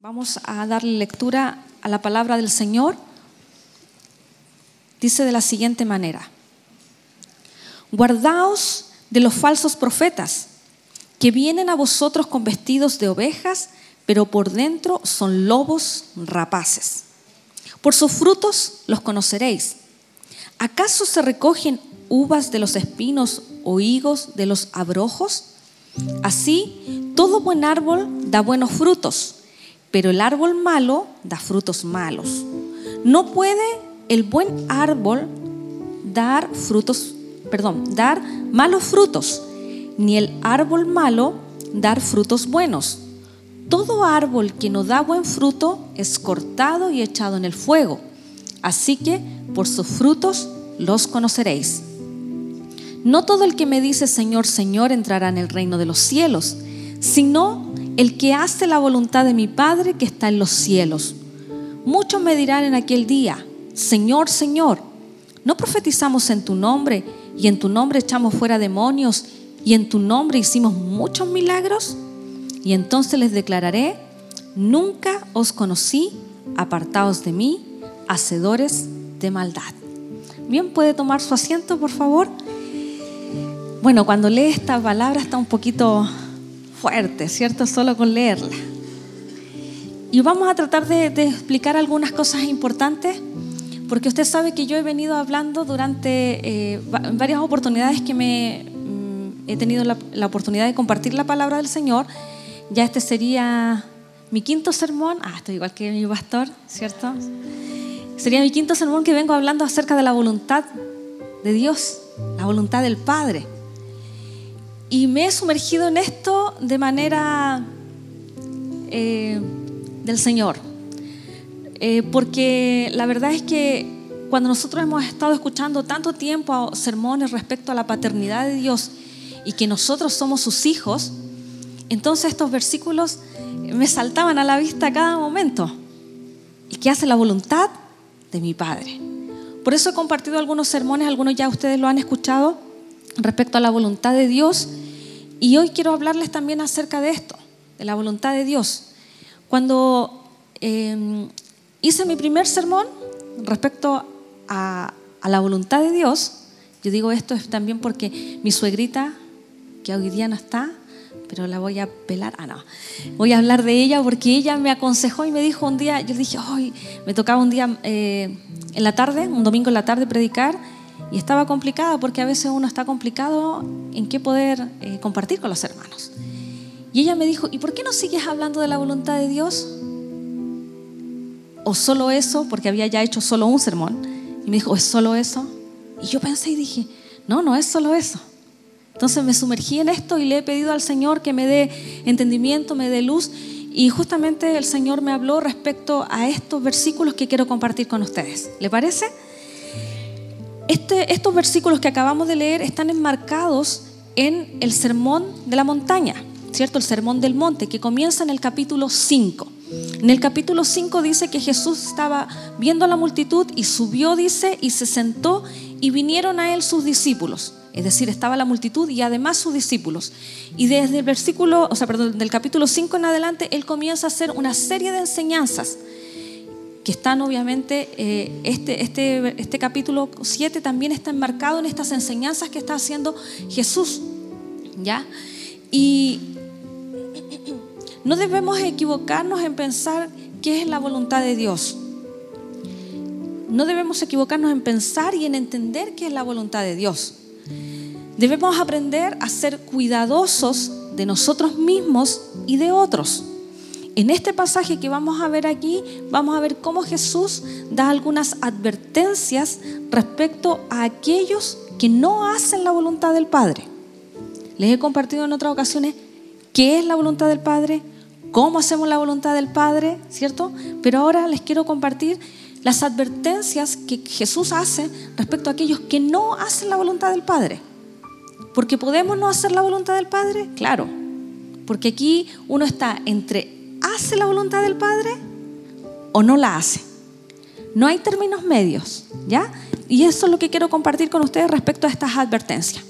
Vamos a darle lectura a la palabra del Señor. Dice de la siguiente manera, guardaos de los falsos profetas que vienen a vosotros con vestidos de ovejas, pero por dentro son lobos rapaces. Por sus frutos los conoceréis. ¿Acaso se recogen uvas de los espinos o higos de los abrojos? Así, todo buen árbol da buenos frutos pero el árbol malo da frutos malos. No puede el buen árbol dar frutos, perdón, dar malos frutos, ni el árbol malo dar frutos buenos. Todo árbol que no da buen fruto es cortado y echado en el fuego. Así que por sus frutos los conoceréis. No todo el que me dice Señor, Señor entrará en el reino de los cielos, sino el que hace la voluntad de mi Padre que está en los cielos. Muchos me dirán en aquel día, Señor, Señor, ¿no profetizamos en tu nombre y en tu nombre echamos fuera demonios y en tu nombre hicimos muchos milagros? Y entonces les declararé, nunca os conocí, apartados de mí, hacedores de maldad. Bien, puede tomar su asiento, por favor. Bueno, cuando lee esta palabra está un poquito fuerte, ¿cierto? Solo con leerla. Y vamos a tratar de, explicar algunas cosas importantes, porque usted sabe que yo he venido hablando durante eh, varias oportunidades que me mm, he tenido la, la, oportunidad de compartir la palabra del Señor. Ya este sería mi quinto sermón. Ah, estoy igual que mi pastor, ¿cierto? Sería mi quinto sermón que vengo hablando acerca de la voluntad de Dios, la voluntad del Padre. Y me he sumergido en esto de manera eh, del Señor. Eh, porque la verdad es que cuando nosotros hemos estado escuchando tanto tiempo sermones respecto a la paternidad de Dios y que nosotros somos sus hijos, entonces estos versículos me saltaban a la vista a cada momento. ¿Y qué hace la voluntad de mi Padre? Por eso he compartido algunos sermones, algunos ya ustedes lo han escuchado, respecto a la voluntad de Dios. Y hoy quiero hablarles también acerca de esto, de la voluntad de Dios. Cuando em, hice mi primer sermón respecto a, la voluntad de Dios, yo digo esto es también porque mi suegrita, que hoy día no está, pero la voy a pelar. Ah, no. Voy a hablar de ella porque ella me aconsejó y me dijo un día, yo dije, hoy me tocaba un día eh, en la tarde, un domingo en la tarde predicar y estaba complicada porque a veces uno está complicado en qué poder eh, compartir con los hermanos. Y ella me dijo, ¿y por qué no sigues hablando de la voluntad de Dios? ¿O solo eso? Porque había ya hecho solo un sermón. Y me dijo, ¿es solo eso? Y yo pensé y dije, no, no es solo eso. Entonces me sumergí en esto y le he pedido al Señor que me dé entendimiento, me dé luz. Y justamente el Señor me habló respecto a estos versículos que quiero compartir con ustedes. ¿Le parece? Este, estos versículos que acabamos de leer están enmarcados en el sermón de la montaña, ¿cierto? El sermón del monte, que comienza en el capítulo 5. En el capítulo 5 dice que Jesús estaba viendo a la multitud y subió, dice, y se sentó y vinieron a él sus discípulos. Es decir, estaba la multitud y además sus discípulos. Y desde el versículo, o sea, perdón, del capítulo 5 en adelante, él comienza a hacer una serie de enseñanzas que están obviamente, eh, este, este, este capítulo 7 también está enmarcado en estas enseñanzas que está haciendo Jesús. ¿Ya? Y no debemos equivocarnos en pensar qué es la voluntad de Dios. No debemos equivocarnos en pensar y en entender qué es la voluntad de Dios. Debemos aprender a ser cuidadosos de nosotros mismos y de otros. En este pasaje que vamos a ver aquí, vamos a ver cómo Jesús da algunas advertencias respecto a aquellos que no hacen la voluntad del Padre. Les he compartido en otras ocasiones qué es la voluntad del Padre, cómo hacemos la voluntad del Padre, ¿cierto? Pero ahora les quiero compartir las advertencias que Jesús hace respecto a aquellos que no hacen la voluntad del Padre. Porque podemos no hacer la voluntad del Padre, claro. Porque aquí uno está entre hace la voluntad del Padre o no la hace. No hay términos medios, ¿ya? Y eso es lo que quiero compartir con ustedes respecto a estas advertencias.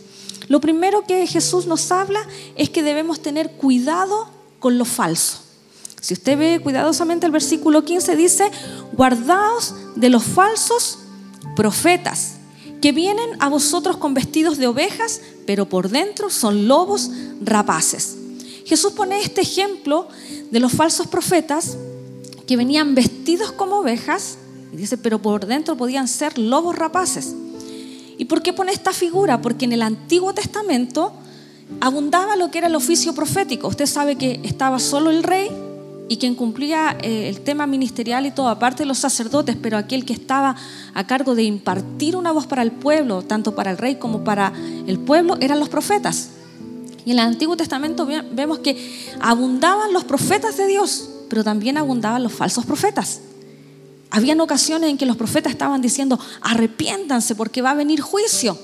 Lo primero que Jesús nos habla es que debemos tener cuidado con lo falso. Si usted ve cuidadosamente el versículo 15, dice, guardaos de los falsos profetas, que vienen a vosotros con vestidos de ovejas, pero por dentro son lobos rapaces. Jesús pone este ejemplo de los falsos profetas que venían vestidos como ovejas, y dice, pero por dentro podían ser lobos rapaces. ¿Y por qué pone esta figura? Porque en el Antiguo Testamento abundaba lo que era el oficio profético. Usted sabe que estaba solo el rey y quien cumplía eh, el tema ministerial y todo, aparte de los sacerdotes, pero aquel que estaba a cargo de impartir una voz para el pueblo, tanto para el rey como para el pueblo, eran los profetas. Y en el Antiguo Testamento vemos que abundaban los profetas de Dios, pero también abundaban los falsos profetas. Habían ocasiones en que los profetas estaban diciendo, arrepiéntanse porque va a venir juicio.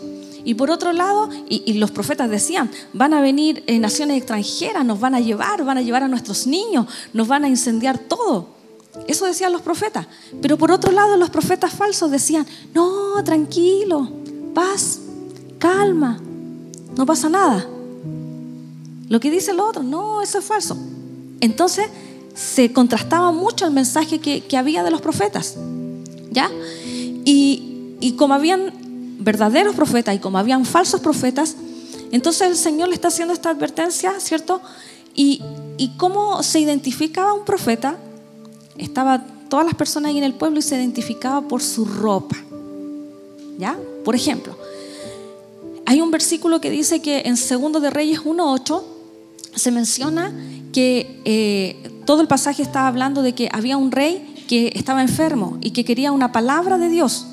Y por otro lado, y, los profetas decían, van a venir en naciones extranjeras, nos van a llevar, van a llevar a nuestros niños, nos van a incendiar todo. Eso decían los profetas. Pero por otro lado, los profetas falsos decían, no, tranquilo, paz, calma, no pasa nada. Lo que dice el otro, no, eso es falso. Entonces se contrastaba mucho el mensaje que, había de los profetas. ¿Ya? Y, y como habían verdaderos profetas y como habían falsos profetas, entonces el Señor le está haciendo esta advertencia, ¿cierto? Y, y cómo se identificaba un profeta, estaba todas las personas ahí en el pueblo y se identificaba por su ropa. ¿Ya? Por ejemplo, hay un versículo que dice que en Segundo de Reyes 1.8 se menciona que eh, todo el pasaje estaba hablando de que había un rey que estaba enfermo y que quería una palabra de Dios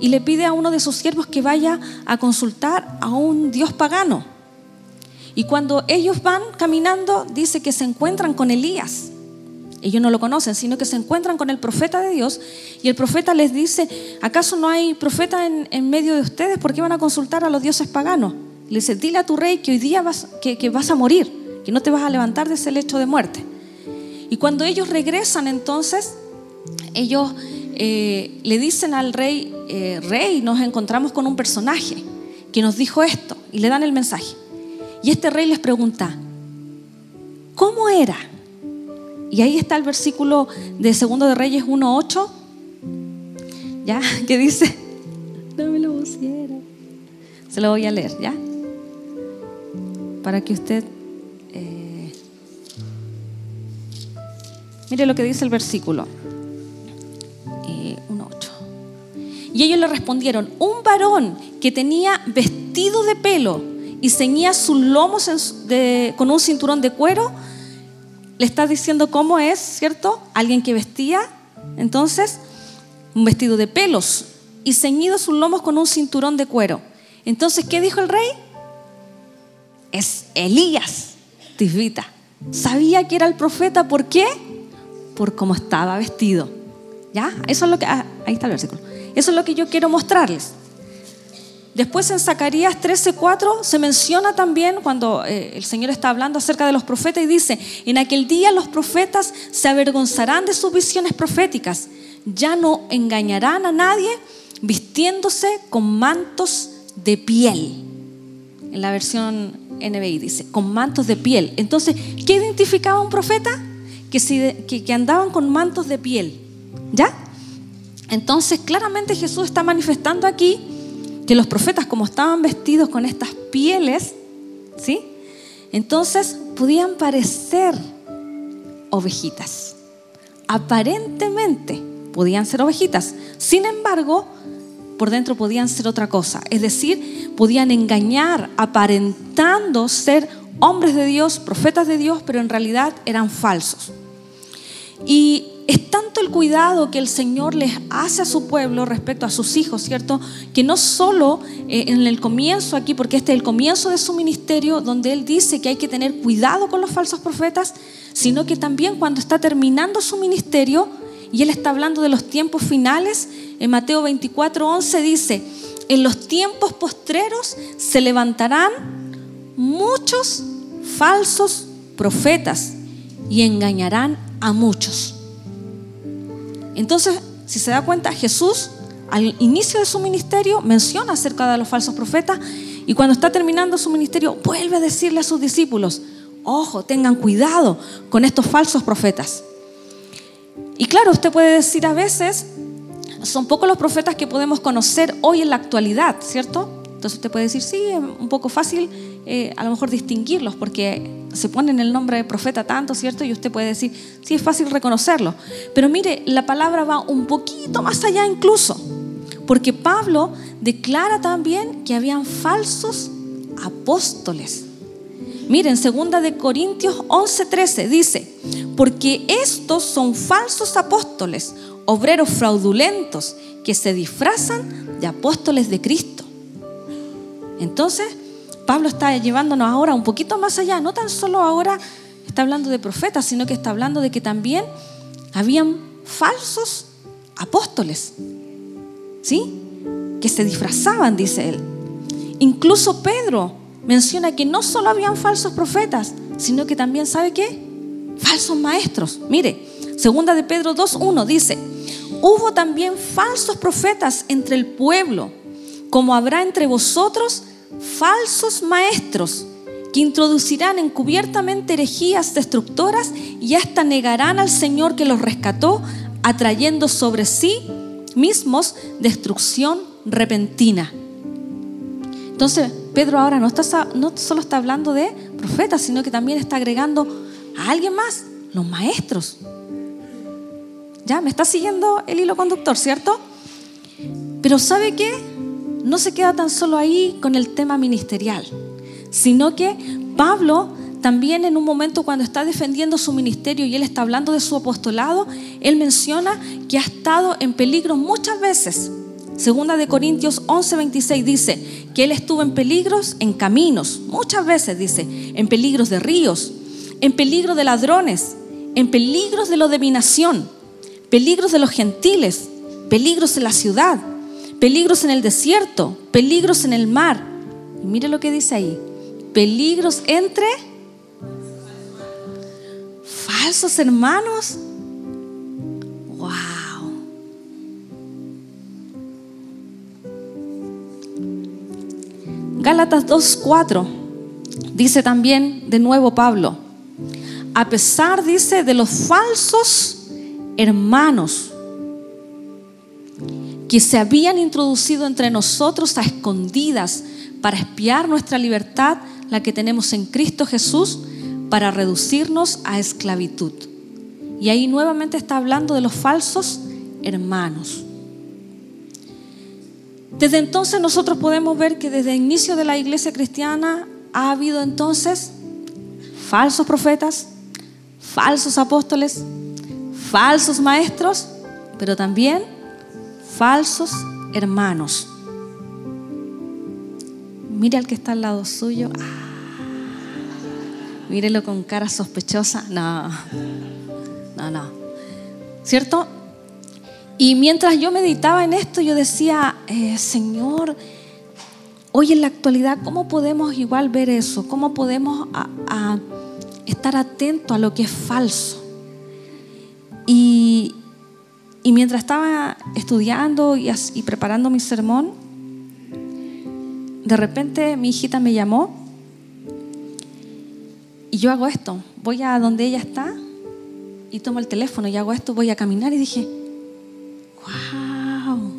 y le pide a uno de sus siervos que vaya a consultar a un dios pagano. Y cuando ellos van caminando, dice que se encuentran con Elías. Ellos no lo conocen, sino que se encuentran con el profeta de Dios y el profeta les dice, ¿acaso no hay profeta en, medio de ustedes? ¿Por qué van a consultar a los dioses paganos? Le dice, dile a tu rey que hoy día vas, que, que vas a morir, que no te vas a levantar de ese lecho de muerte. Y cuando ellos regresan entonces, ellos eh, le dicen al rey, eh, rey, nos encontramos con un personaje que nos dijo esto y le dan el mensaje. Y este rey les pregunta, ¿cómo era? Y ahí está el versículo de Segundo de Reyes 1.8, ¿ya? Que dice, no me lo. Se lo voy a leer, ¿ya? Para que usted... mire lo que dice el versículo. Y ellos le respondieron, un varón que tenía vestido de pelo y ceñía sus lomos con un cinturón de cuero, le está diciendo cómo es, ¿cierto? Alguien que vestía, entonces, un vestido de pelos y ceñido sus lomos con un cinturón de cuero. Entonces, ¿qué dijo el rey? Es Elías, Tisbita. Sabía que era el profeta, ¿por qué? Por cómo estaba vestido. ¿Ya? Eso es lo que... Ah, ahí está el versículo. Eso es lo que yo quiero mostrarles. Después en Zacarías 13:4 se menciona también cuando eh, el Señor está hablando acerca de los profetas y dice, en aquel día los profetas se avergonzarán de sus visiones proféticas, ya no engañarán a nadie vistiéndose con mantos de piel. En la versión NBI dice, con mantos de piel. Entonces, ¿qué identificaba un profeta? Que, andaban con mantos de piel. ¿Ya? Entonces, claramente Jesús está manifestando aquí que los profetas, como estaban vestidos con estas pieles, ¿sí? Entonces podían parecer ovejitas. Aparentemente podían ser ovejitas. Sin embargo, por dentro podían ser otra cosa. Es decir, podían engañar aparentando ser hombres de Dios, profetas de Dios, pero en realidad eran falsos. Y es tanto el cuidado que el Señor les hace a su pueblo respecto a sus hijos, ¿cierto? Que no solo eh, en el comienzo aquí, porque este es el comienzo de su ministerio, donde Él dice que hay que tener cuidado con los falsos profetas, sino que también cuando está terminando su ministerio, y Él está hablando de los tiempos finales, en Mateo 24, 11 dice, en los tiempos postreros se levantarán muchos falsos profetas y engañarán a muchos. Entonces, si se da cuenta, Jesús al inicio de su ministerio menciona acerca de los falsos profetas y cuando está terminando su ministerio vuelve a decirle a sus discípulos, ojo, tengan cuidado con estos falsos profetas. Y claro, usted puede decir a veces, son pocos los profetas que podemos conocer hoy en la actualidad, ¿cierto? Entonces usted puede decir, sí, es un poco fácil eh, a lo mejor distinguirlos porque se ponen el nombre de profeta tanto, ¿cierto? Y usted puede decir, sí, es fácil reconocerlo. Pero mire, la palabra va un poquito más allá incluso, porque Pablo declara también que habían falsos apóstoles. Miren, segunda de Corintios 11:13 dice, porque estos son falsos apóstoles, obreros fraudulentos, que se disfrazan de apóstoles de Cristo. Entonces, Pablo está llevándonos ahora un poquito más allá, no tan solo ahora está hablando de profetas, sino que está hablando de que también habían falsos apóstoles, ¿sí? Que se disfrazaban, dice él. Incluso Pedro menciona que no solo habían falsos profetas, sino que también, ¿sabe qué? Falsos maestros. Mire, segunda de Pedro 2.1 dice, hubo también falsos profetas entre el pueblo, como habrá entre vosotros falsos maestros que introducirán encubiertamente herejías destructoras y hasta negarán al Señor que los rescató, atrayendo sobre sí mismos destrucción repentina. Entonces, Pedro ahora no, está, no solo está hablando de profetas, sino que también está agregando a alguien más, los maestros. ¿Ya? ¿Me está siguiendo el hilo conductor, cierto? Pero ¿sabe qué? No se queda tan solo ahí con el tema ministerial, sino que Pablo también en un momento cuando está defendiendo su ministerio y él está hablando de su apostolado, él menciona que ha estado en peligro muchas veces. Segunda de Corintios 11:26 dice que él estuvo en peligros en caminos, muchas veces dice, en peligros de ríos, en peligro de ladrones, en peligros de la dominación, peligros de los gentiles, peligros en la ciudad, peligros en el desierto, peligros en el mar. Y mire lo que dice ahí, peligros entre falsos hermanos. Gálatas 2.4 dice también de nuevo Pablo, a pesar, dice, de los falsos hermanos que se habían introducido entre nosotros a escondidas para espiar nuestra libertad, la que tenemos en Cristo Jesús, para reducirnos a esclavitud. Y ahí nuevamente está hablando de los falsos hermanos. Desde entonces nosotros podemos ver que desde el inicio de la iglesia cristiana ha habido entonces falsos profetas, falsos apóstoles, falsos maestros, pero también falsos hermanos. Mire al que está al lado suyo. Ah, mírelo con cara sospechosa. No, no, no. ¿Cierto? Y mientras yo meditaba en esto, yo decía, eh, Señor, hoy en la actualidad, ¿cómo podemos igual ver eso? ¿Cómo podemos estar atentos a lo que es falso? Y, mientras estaba estudiando y, y preparando mi sermón, de repente mi hijita me llamó y yo hago esto, voy a donde ella está y tomo el teléfono y hago esto, voy a caminar y dije, ¡Wow!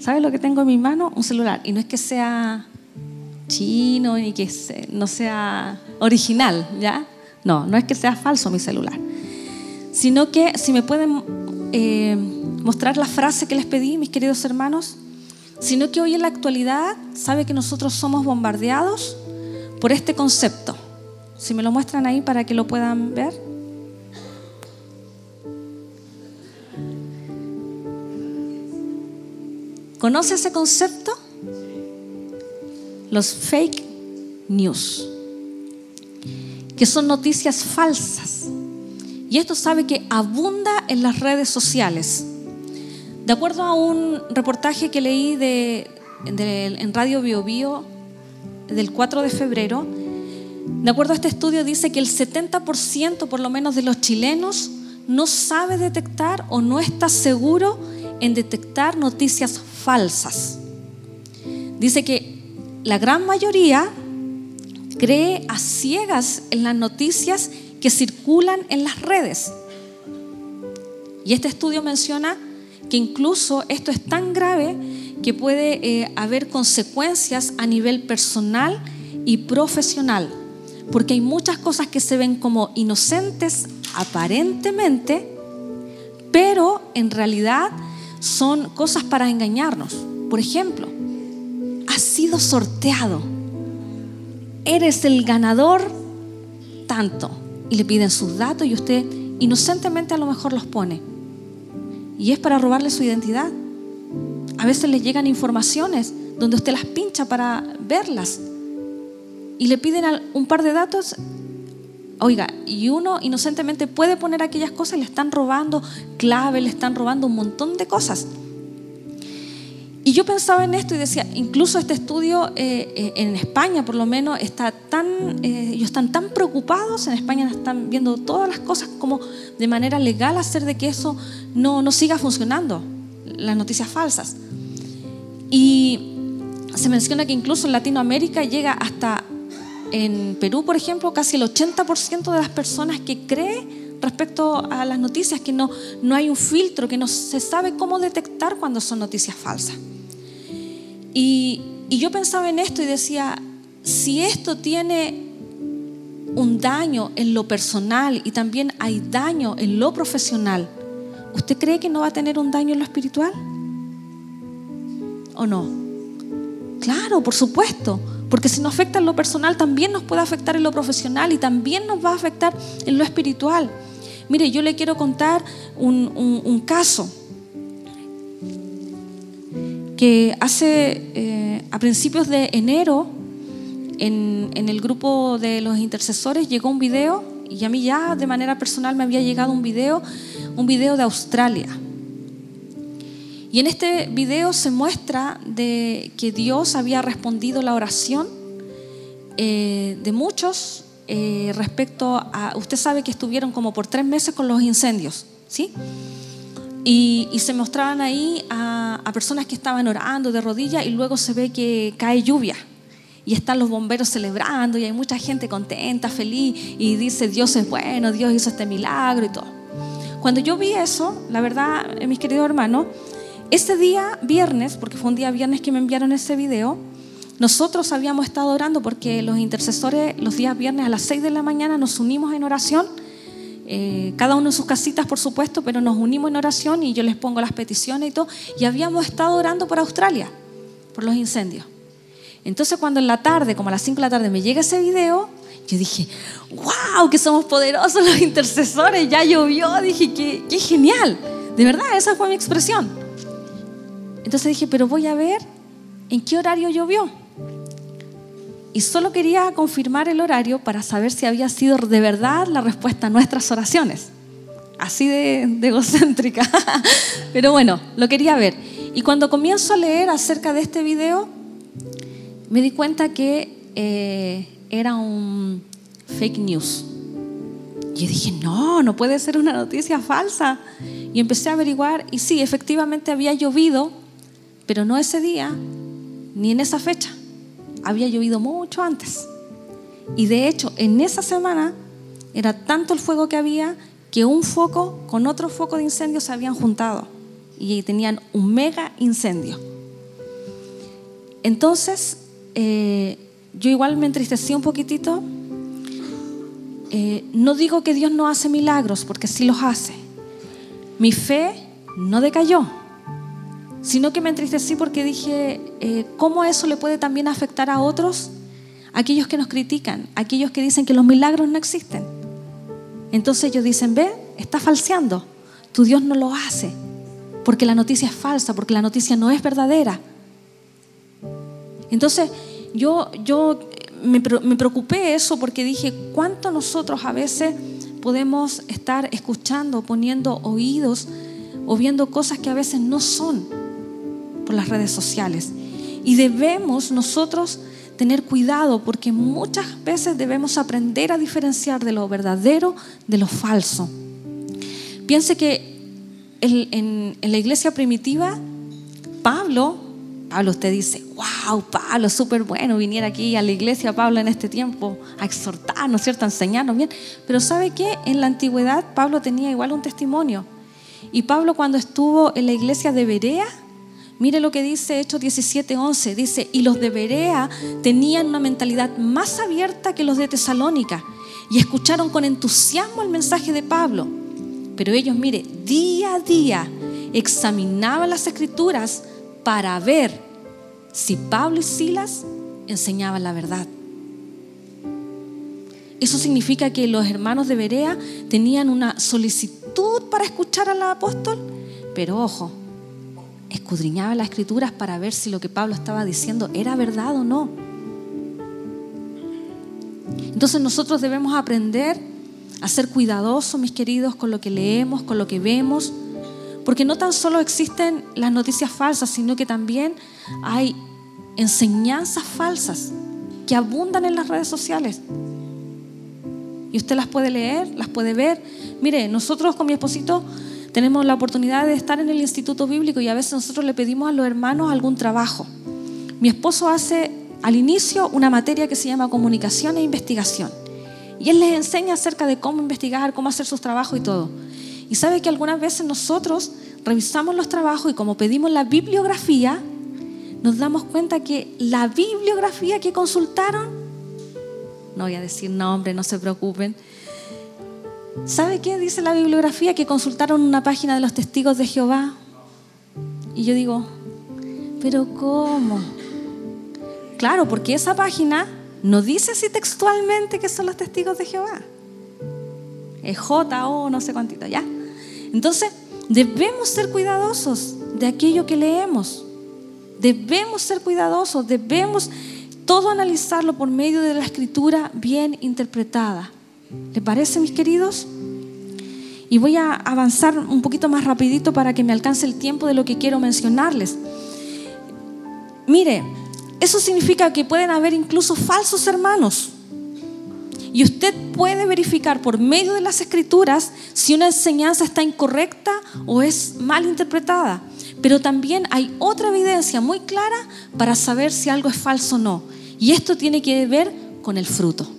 ¿Sabes lo que tengo en mi mano? Un celular. Y no es que sea chino ni que no sea original, ¿ya? No, no es que sea falso mi celular. Sino que si me pueden eh, mostrar la frase que les pedí, mis queridos hermanos, sino que hoy en la actualidad sabe que nosotros somos bombardeados por este concepto. Si me lo muestran ahí para que lo puedan ver. ¿Conoce ese concepto? Los fake news, que son noticias falsas. Y esto sabe que abunda en las redes sociales. De acuerdo a un reportaje que leí de, en Radio Bio, Bio del 4 de febrero, de acuerdo a este estudio dice que el 70% por lo menos de los chilenos no sabe detectar o no está seguro en detectar noticias falsas. Dice que la gran mayoría cree a ciegas en las noticias que circulan en las redes. Y este estudio menciona que incluso esto es tan grave que puede eh, haber consecuencias a nivel personal y profesional, porque hay muchas cosas que se ven como inocentes aparentemente, pero en realidad son cosas para engañarnos. Por ejemplo, has sido sorteado, eres el ganador tanto, y le piden sus datos y usted inocentemente a lo mejor los pone. Y es para robarle su identidad. A veces le llegan informaciones donde usted las pincha para verlas y le piden un par de datos. Oiga, y uno inocentemente puede poner aquellas cosas y le están robando clave, le están robando un montón de cosas. Y yo pensaba en esto y decía, incluso este estudio eh, eh, en España por lo menos está tan, eh, ellos están tan preocupados, en España están viendo todas las cosas como de manera legal hacer de que eso no, no siga funcionando, las noticias falsas. Y se menciona que incluso en Latinoamérica llega hasta, en Perú por ejemplo, casi el 80% de las personas que cree respecto a las noticias, que no, no hay un filtro, que no se sabe cómo detectar cuando son noticias falsas. Y, yo pensaba en esto y decía, si esto tiene un daño en lo personal y también hay daño en lo profesional, ¿usted cree que no va a tener un daño en lo espiritual? ¿O no? Claro, por supuesto, porque si nos afecta en lo personal, también nos puede afectar en lo profesional y también nos va a afectar en lo espiritual. Mire, yo le quiero contar un, caso que hace eh, a principios de enero en, el grupo de los intercesores llegó un video y a mí ya de manera personal me había llegado un video, un video de Australia. Y en este video se muestra de que Dios había respondido la oración eh, de muchos eh, respecto a, usted sabe que estuvieron como por tres meses con los incendios, ¿sí? Y, se mostraban ahí a, personas que estaban orando de rodillas y luego se ve que cae lluvia. Y están los bomberos celebrando y hay mucha gente contenta, feliz y dice, Dios es bueno, Dios hizo este milagro y todo. Cuando yo vi eso, la verdad, eh, mis queridos hermanos, ese día viernes, porque fue un día viernes que me enviaron ese video, nosotros habíamos estado orando porque los intercesores los días viernes a las 6 de la mañana nos unimos en oración eh, cada uno en sus casitas, por supuesto, pero nos unimos en oración y yo les pongo las peticiones y todo. Y habíamos estado orando por Australia, por los incendios. Entonces cuando en la tarde, como a las 5 de la tarde, me llega ese video, yo dije, wow, que somos poderosos los intercesores, ya llovió, dije, qué, qué genial. De verdad, esa fue mi expresión. Entonces dije, pero voy a ver en qué horario llovió y solo quería confirmar el horario para saber si había sido de verdad la respuesta a nuestras oraciones. Así de, egocéntrica. Pero bueno, lo quería ver. Y cuando comienzo a leer acerca de este video, me di cuenta que eh, era un fake news. Y dije, no, no puede ser una noticia falsa. Y empecé a averiguar y sí, efectivamente había llovido, pero no ese día ni en esa fecha había llovido mucho antes. Y de hecho, en esa semana era tanto el fuego que había que un foco con otro foco de incendio se habían juntado y tenían un mega incendio. Entonces, eh, yo igual me entristecí un poquitito. Eh, no digo que Dios no hace milagros, porque sí los hace. Mi fe no decayó sino que me entristecí porque dije, eh, ¿cómo eso le puede también afectar a otros? Aquellos que nos critican, aquellos que dicen que los milagros no existen. Entonces ellos dicen, ve, está falseando, tu Dios no lo hace, porque la noticia es falsa, porque la noticia no es verdadera. Entonces yo, yo me, me preocupé eso porque dije, ¿cuánto nosotros a veces podemos estar escuchando, poniendo oídos o viendo cosas que a veces no son? Por las redes sociales. Y debemos nosotros tener cuidado porque muchas veces debemos aprender a diferenciar de lo verdadero de lo falso. Piense que en, la iglesia primitiva, Pablo, Pablo usted dice, wow, Pablo, súper bueno, viniera aquí a la iglesia, Pablo, en este tiempo a exhortarnos, ¿cierto? A enseñarnos bien. Pero ¿sabe qué? En la antigüedad Pablo tenía igual un testimonio Y Pablo cuando estuvo en la iglesia de Berea, mire lo que dice Hechos 17:11, dice, y los de Berea tenían una mentalidad más abierta que los de Tesalónica y escucharon con entusiasmo el mensaje de Pablo. Pero ellos, mire, día a día examinaban las escrituras para ver si Pablo y Silas enseñaban la verdad. Eso significa que los hermanos de Berea tenían una solicitud para escuchar al apóstol, pero ojo, escudriñaban las escrituras para ver si lo que Pablo estaba diciendo era verdad o no. Entonces nosotros debemos aprender a ser cuidadosos, mis queridos, con lo que leemos, con lo que vemos, porque no tan solo existen las noticias falsas, sino que también hay enseñanzas falsas que abundan en las redes sociales. Y usted las puede leer, las puede ver. Mire, nosotros con mi esposito tenemos la oportunidad de estar en el Instituto Bíblico y a veces nosotros le pedimos a los hermanos algún trabajo. Mi esposo hace al inicio una materia que se llama comunicación e investigación. Y él les enseña acerca de cómo investigar, cómo hacer sus trabajos y todo. Y sabe que algunas veces nosotros revisamos los trabajos y como pedimos la bibliografía, nos damos cuenta que la bibliografía que consultaron no voy a decir nombre, no se preocupen. ¿Sabe qué dice la bibliografía? Que consultaron una página de los testigos de Jehová. Y yo digo, ¿pero cómo? Claro, porque esa página no dice así textualmente que son los testigos de Jehová. Es J o no sé cuántito, ¿ya? Entonces, debemos ser cuidadosos de aquello que leemos. Debemos ser cuidadosos, debemos todo analizarlo por medio de la escritura bien interpretada. ¿Le parece, mis queridos? Y voy a avanzar un poquito más rapidito para que me alcance el tiempo de lo que quiero mencionarles. Mire, eso significa que pueden haber incluso falsos hermanos. Y usted puede verificar por medio de las escrituras si una enseñanza está incorrecta o es mal interpretada. Pero también hay otra evidencia muy clara para saber si algo es falso o no. Y esto tiene que ver con el fruto.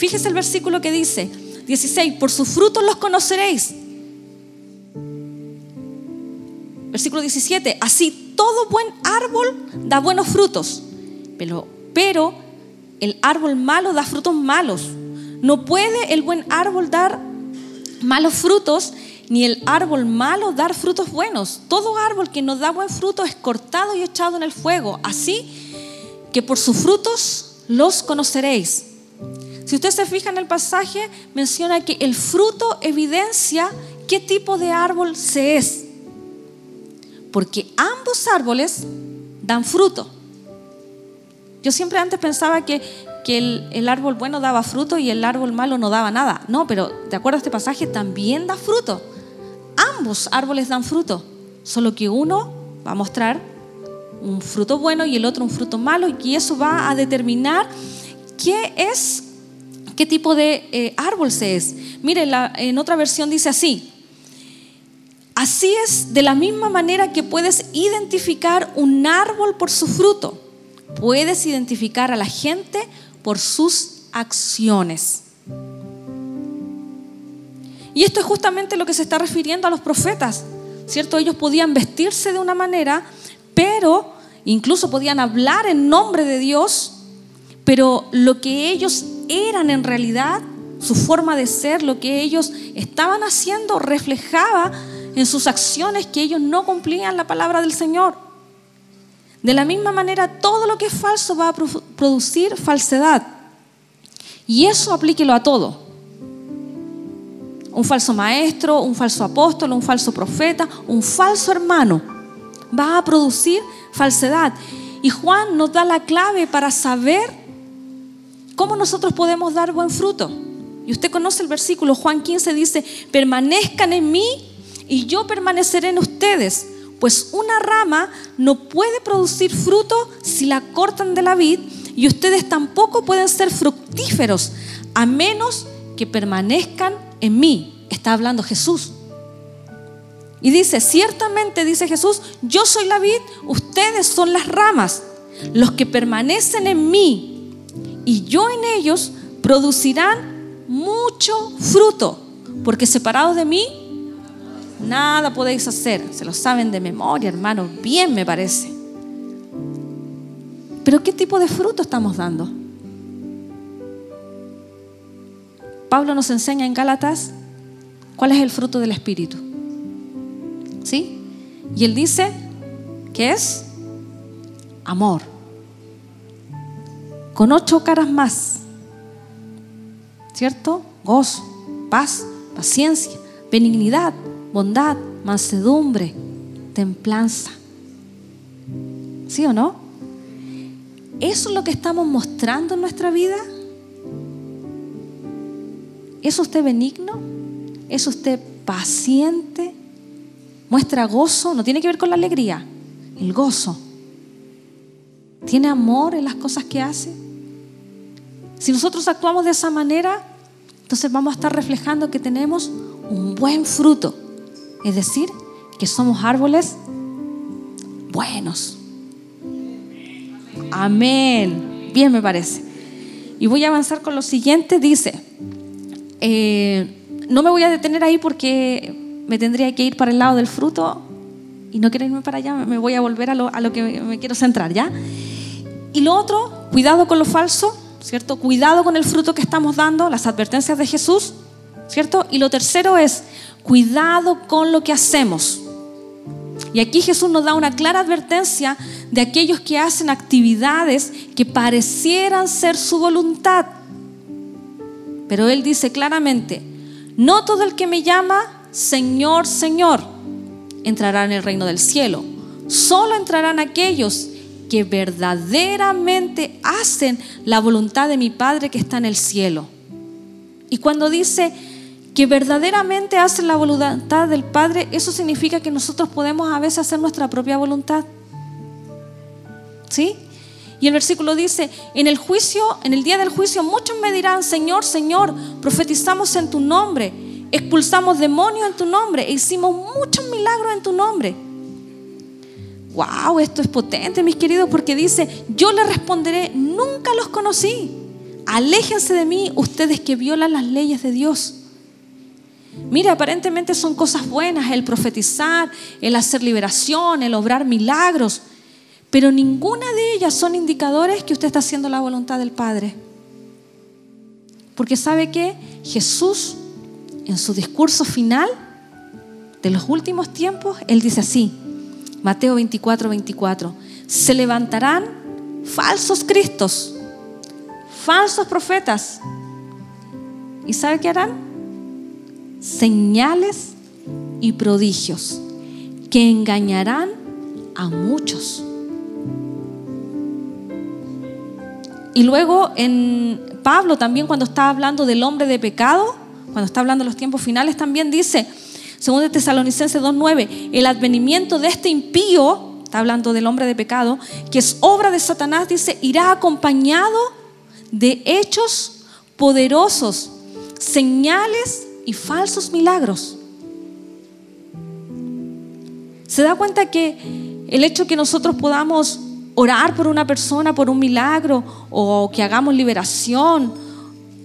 Fíjese el versículo que dice, 16, por sus frutos los conoceréis. Versículo 17, así todo buen árbol da buenos frutos, pero, pero el árbol malo da frutos malos. No puede el buen árbol dar malos frutos, ni el árbol malo dar frutos buenos. Todo árbol que no da buen fruto es cortado y echado en el fuego. Así que por sus frutos los conoceréis. Si usted se fija en el pasaje, menciona que el fruto evidencia qué tipo de árbol se es. Porque ambos árboles dan fruto. Yo siempre antes pensaba que, que el, el, árbol bueno daba fruto y el árbol malo no daba nada. No, pero de acuerdo a este pasaje también da fruto. Ambos árboles dan fruto. Solo que uno va a mostrar un fruto bueno y el otro un fruto malo y eso va a determinar qué es, qué tipo de eh, árbol se es. Mire, en otra versión dice así, así es de la misma manera que puedes identificar un árbol por su fruto, puedes identificar a la gente por sus acciones. Y esto es justamente lo que se está refiriendo a los profetas, ¿cierto? Ellos podían vestirse de una manera, pero incluso podían hablar en nombre de Dios, pero lo que ellos eran en realidad, su forma de ser, lo que ellos estaban haciendo, reflejaba en sus acciones que ellos no cumplían la palabra del Señor. De la misma manera, todo lo que es falso va a producir falsedad. Y eso aplíquelo a todo. Un falso maestro, un falso apóstol, un falso profeta, un falso hermano va a producir falsedad. Y Juan nos da la clave para saber cómo nosotros podemos dar buen fruto. Y usted conoce el versículo, Juan 15 dice, permanezcan en mí y yo permaneceré en ustedes, pues una rama no puede producir fruto si la cortan de la vid y ustedes tampoco pueden ser fructíferos a menos que permanezcan en mí. Está hablando Jesús. Y dice, ciertamente, dice Jesús, yo soy la vid, ustedes son las ramas. Los que permanecen en mí y yo en ellos producirán mucho fruto, porque separados de mí nada podéis hacer. Se lo saben de memoria, hermano, bien me parece. Pero ¿qué tipo de fruto estamos dando? Pablo nos enseña en Gálatas cuál es el fruto del Espíritu. ¿Sí? Y él dice que es amor. Con ocho caras más. ¿Cierto? Gozo, paz, paciencia, benignidad, bondad, mansedumbre, templanza. ¿Sí o no? ¿Eso es lo que estamos mostrando en nuestra vida? ¿Es usted benigno? ¿Es usted paciente? ¿Muestra gozo? No tiene que ver con la alegría, el gozo. ¿Tiene amor en las cosas que hace? Si nosotros actuamos de esa manera, entonces vamos a estar reflejando que tenemos un buen fruto. Es decir, que somos árboles buenos. Amén. Bien me parece. Y voy a avanzar con lo siguiente. Dice, eh, no me voy a detener ahí porque me tendría que ir para el lado del fruto y no quiero irme para allá, me voy a volver a lo, a lo que me quiero centrar, ¿ya? Y lo otro, cuidado con lo falso, ¿cierto? Cuidado con el fruto que estamos dando, las advertencias de Jesús, ¿cierto? Y lo tercero es, cuidado con lo que hacemos. Y aquí Jesús nos da una clara advertencia de aquellos que hacen actividades que parecieran ser su voluntad, pero Él dice claramente, no todo el que me llama Señor, Señor, entrará en el reino del cielo. Solo entrarán aquellos que verdaderamente hacen la voluntad de mi Padre que está en el cielo. Y cuando dice que verdaderamente hacen la voluntad del Padre, eso significa que nosotros podemos a veces hacer nuestra propia voluntad. ¿Sí? Y el versículo dice, en el juicio, en el día del juicio, muchos me dirán, Señor, Señor, profetizamos en tu nombre, expulsamos demonios en tu nombre, e hicimos muchos milagros en tu nombre. Wow, esto es potente, mis queridos, porque dice, yo le responderé, nunca los conocí. Aléjense de mí, ustedes que violan las leyes de Dios. Mire, aparentemente son cosas buenas el profetizar, el hacer liberación, el obrar milagros. Pero ninguna de ellas son indicadores que usted está haciendo la voluntad del Padre. Porque sabe que Jesús, en su discurso final de los últimos tiempos, Él dice así, Mateo 24, 24, se levantarán falsos cristos, falsos profetas. ¿Y sabe qué harán? Señales y prodigios que engañarán a muchos. Y luego en Pablo también cuando está hablando del hombre de pecado, cuando está hablando de los tiempos finales, también dice, según de Tesalonicenses 2.9, el advenimiento de este impío, está hablando del hombre de pecado, que es obra de Satanás, dice, irá acompañado de hechos poderosos, señales y falsos milagros. ¿Se da cuenta que el hecho que nosotros podamos orar por una persona, por un milagro o que hagamos liberación.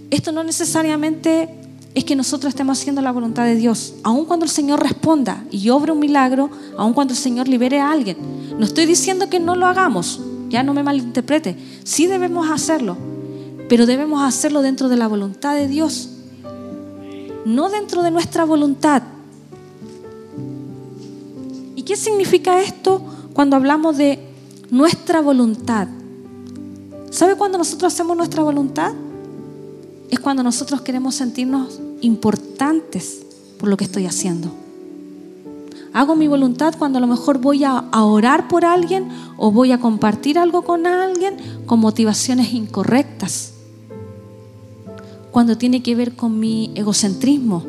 Esto no necesariamente es que nosotros estemos haciendo la voluntad de Dios. Aun cuando el Señor responda y obre un milagro, aun cuando el Señor libere a alguien. No estoy diciendo que no lo hagamos, ya no me malinterprete. Sí debemos hacerlo, pero debemos hacerlo dentro de la voluntad de Dios, no dentro de nuestra voluntad. ¿Y qué significa esto cuando hablamos de nuestra voluntad. ¿Sabe cuando nosotros hacemos nuestra voluntad? Es cuando nosotros queremos sentirnos importantes por lo que estoy haciendo. Hago mi voluntad cuando a lo mejor voy a, orar por alguien o voy a compartir algo con alguien con motivaciones incorrectas. Cuando tiene que ver con mi egocentrismo.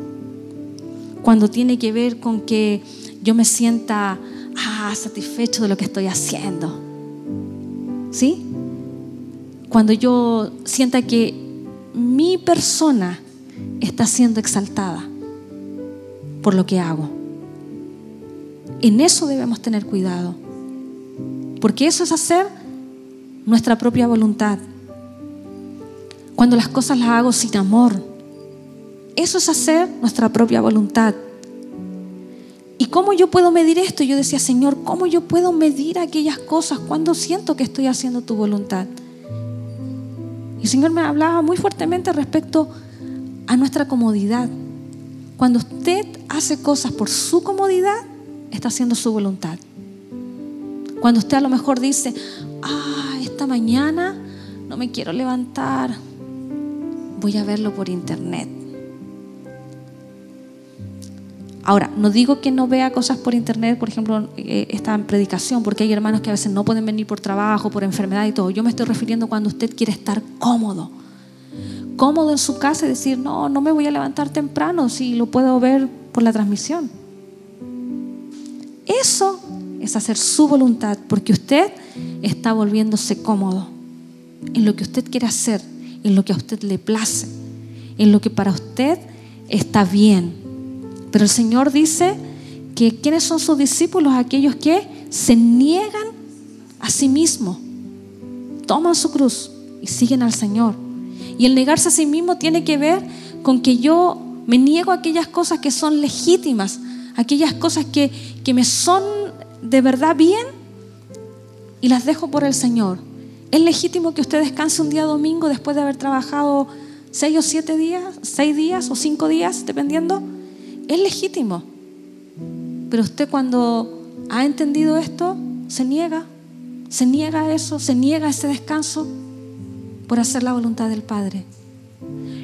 Cuando tiene que ver con que yo me sienta ah, satisfecho de lo que estoy haciendo. ¿Sí? Cuando yo sienta que mi persona está siendo exaltada por lo que hago. En eso debemos tener cuidado. Porque eso es hacer nuestra propia voluntad. Cuando las cosas las hago sin amor. Eso es hacer nuestra propia voluntad. cómo yo puedo medir esto? Yo decía, Señor, ¿cómo yo puedo medir aquellas cosas cuando siento que estoy haciendo tu voluntad? Y el Señor me hablaba muy fuertemente respecto a nuestra comodidad. Cuando usted hace cosas por su comodidad, está haciendo su voluntad. Cuando usted a lo mejor dice, ah, esta mañana no me quiero levantar, voy a verlo por internet. Ahora, no digo que no vea cosas por internet, por ejemplo, eh, esta predicación, porque hay hermanos que a veces no pueden venir por trabajo, por enfermedad y todo. Yo me estoy refiriendo cuando usted quiere estar cómodo. Cómodo en su casa y decir, no, no me voy a levantar temprano si lo puedo ver por la transmisión. Eso es hacer su voluntad, porque usted está volviéndose cómodo en lo que usted quiere hacer, en lo que a usted le place, en lo que para usted está bien. Pero el Señor dice que ¿quiénes son sus discípulos? Aquellos que se niegan a sí mismos, toman su cruz y siguen al Señor. Y el negarse a sí mismo tiene que ver con que yo me niego a aquellas cosas que son legítimas, aquellas cosas que, que me son de verdad bien y las dejo por el Señor. ¿Es legítimo que usted descanse un día domingo después de haber trabajado seis o siete días, seis días o cinco días, dependiendo? Es legítimo. Pero usted cuando ha entendido esto, se niega, se niega a eso, se niega a ese descanso por hacer la voluntad del Padre.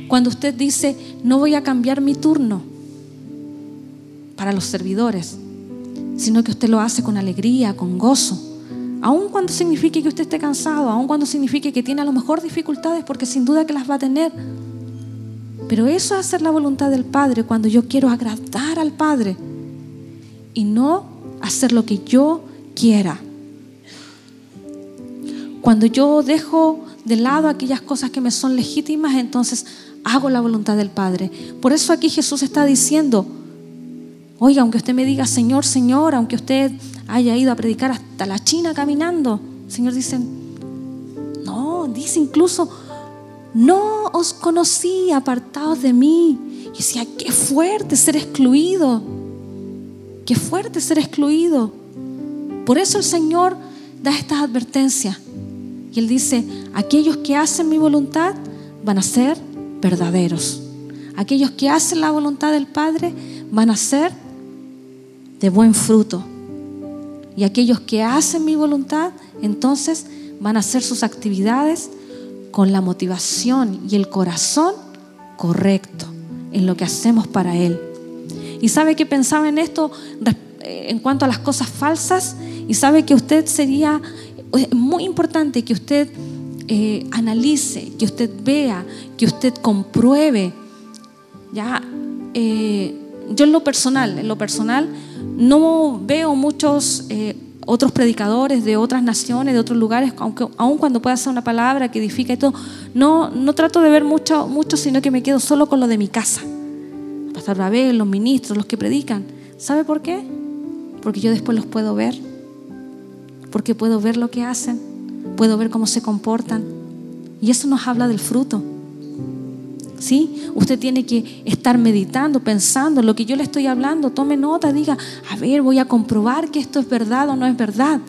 Cuando usted dice, no voy a cambiar mi turno para los servidores, sino que usted lo hace con alegría, con gozo, aun cuando signifique que usted esté cansado, aun cuando signifique que tiene a lo mejor dificultades, porque sin duda que las va a tener, pero eso es hacer la voluntad del Padre cuando yo quiero agradar al Padre y no hacer lo que yo quiera. Cuando yo dejo de lado aquellas cosas que me son legítimas, entonces hago la voluntad del Padre. Por eso aquí Jesús está diciendo, oiga, aunque usted me diga Señor, Señor, aunque usted haya ido a predicar hasta la China caminando, Señor dice, no, dice incluso, no os conocí apartados de mí. Y decía, qué fuerte ser excluido. Qué fuerte ser excluido. Por eso el Señor da estas advertencias. Y Él dice, aquellos que hacen mi voluntad van a ser verdaderos. Aquellos que hacen la voluntad del Padre van a ser de buen fruto. Y aquellos que hacen mi voluntad, entonces van a hacer sus actividades con la motivación y el corazón correcto en lo que hacemos para Él. Y sabe que pensaba en esto eh, en cuanto a las cosas falsas y sabe que usted sería muy importante que usted eh, analice, que usted vea, que usted compruebe. Ya, eh, yo en lo personal, en lo personal, no veo muchos otros predicadores de otras naciones, de otros lugares, aunque aun cuando pueda ser una palabra que edifica y todo, no, no trato de ver mucho, mucho, sino que me quedo solo con lo de mi casa. Pastor Babel, los ministros, los que predican. ¿Sabe por qué? Porque yo después los puedo ver, porque puedo ver lo que hacen, puedo ver cómo se comportan. Y eso nos habla del fruto. ¿Sí? Usted tiene que estar meditando, pensando en lo que yo le estoy hablando. Tome nota, diga, a ver, voy a comprobar que esto es verdad o no es verdad.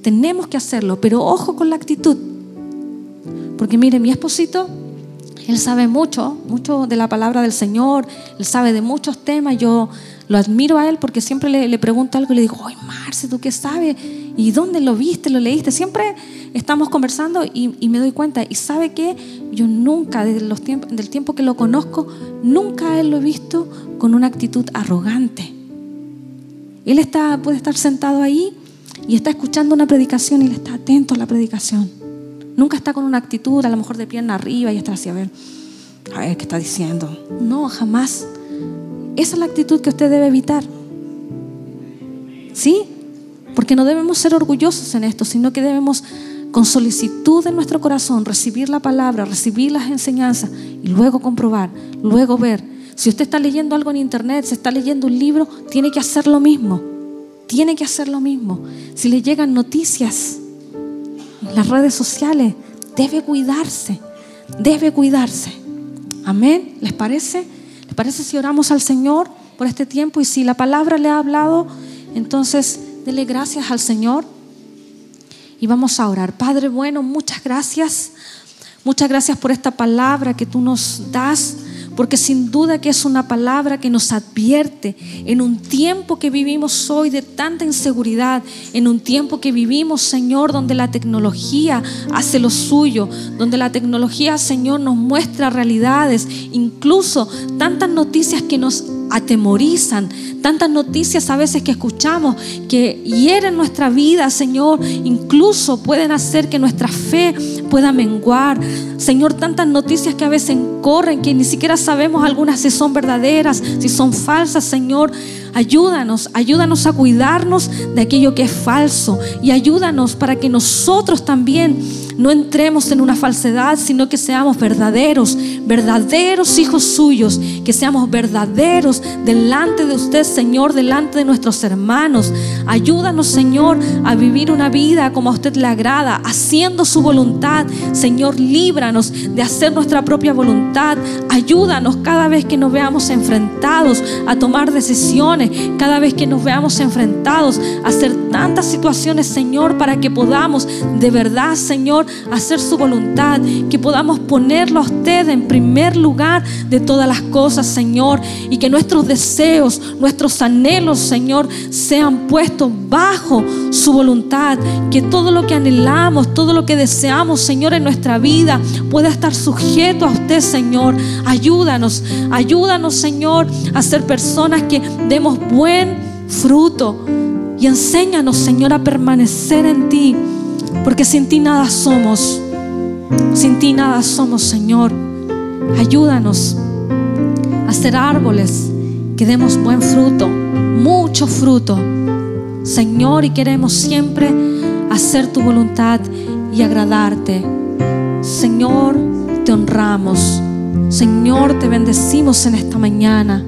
Tenemos que hacerlo, pero ojo con la actitud. Porque mire, mi esposito, él sabe mucho, mucho de la palabra del Señor, él sabe de muchos temas. Yo lo admiro a él porque siempre le, pregunto algo y le digo, ¡ay, Marce, ¿tú qué sabes? ¿Y dónde lo viste? ¿Lo leíste? Siempre estamos conversando y, me doy cuenta. Y sabe que yo nunca, desde los del tiempo que lo conozco, nunca a él lo he visto con una actitud arrogante. Él está, puede estar sentado ahí y está escuchando una predicación y él está atento a la predicación. Nunca está con una actitud, a lo mejor de pierna arriba y está así, a ver, a ver qué está diciendo. No, jamás. Esa es la actitud que usted debe evitar. ¿Sí? Porque no debemos ser orgullosos en esto, sino que debemos con solicitud en nuestro corazón recibir la palabra, recibir las enseñanzas y luego comprobar, luego ver. Si usted está leyendo algo en internet, se está leyendo un libro, tiene que hacer lo mismo. Tiene que hacer lo mismo. Si le llegan noticias las redes sociales, debe cuidarse. Debe cuidarse. Amén. ¿Les parece? ¿Les parece si oramos al Señor por este tiempo y si la palabra le ha hablado, entonces dele gracias al Señor y vamos a orar. Padre bueno, muchas gracias. Muchas gracias por esta palabra que tú nos das porque sin duda que es una palabra que nos advierte en un tiempo que vivimos hoy de tanta inseguridad, en un tiempo que vivimos, Señor, donde la tecnología hace lo suyo, donde la tecnología, Señor, nos muestra realidades, incluso tantas noticias que nos atemorizan, tantas noticias a veces que escuchamos que hieren nuestra vida, Señor, incluso pueden hacer que nuestra fe pueda menguar. Señor, tantas noticias que a veces corren que ni siquiera sabemos algunas si son verdaderas, si son falsas, Señor. Ayúdanos, ayúdanos a cuidarnos de aquello que es falso y ayúdanos para que nosotros también no entremos en una falsedad, sino que seamos verdaderos, verdaderos hijos suyos, que seamos verdaderos delante de usted, Señor, delante de nuestros hermanos. Ayúdanos, Señor, a vivir una vida como a usted le agrada, haciendo su voluntad. Señor, líbranos de hacer nuestra propia voluntad. Ayúdanos cada vez que nos veamos enfrentados a tomar decisiones, cada vez que nos veamos enfrentados a hacer tantas situaciones, Señor, para que podamos de verdad, Señor, hacer su voluntad, que podamos ponerlo a usted en primer lugar de todas las cosas, Señor, y que nuestros deseos, nuestros anhelos, Señor, sean puestos bajo su voluntad, que todo lo que anhelamos, todo lo que deseamos, Señor, en nuestra vida pueda estar sujeto a usted, Señor. Ayúdanos, ayúdanos, Señor, a ser personas que buen fruto. Y enséñanos, Señor, a permanecer en ti porque sin ti nada somos. Sin ti nada somos, Señor. Ayúdanos a ser árboles que demos buen fruto, mucho fruto. Señor, y queremos siempre hacer tu voluntad y agradarte. Señor, te honramos. Señor, te bendecimos en esta mañana.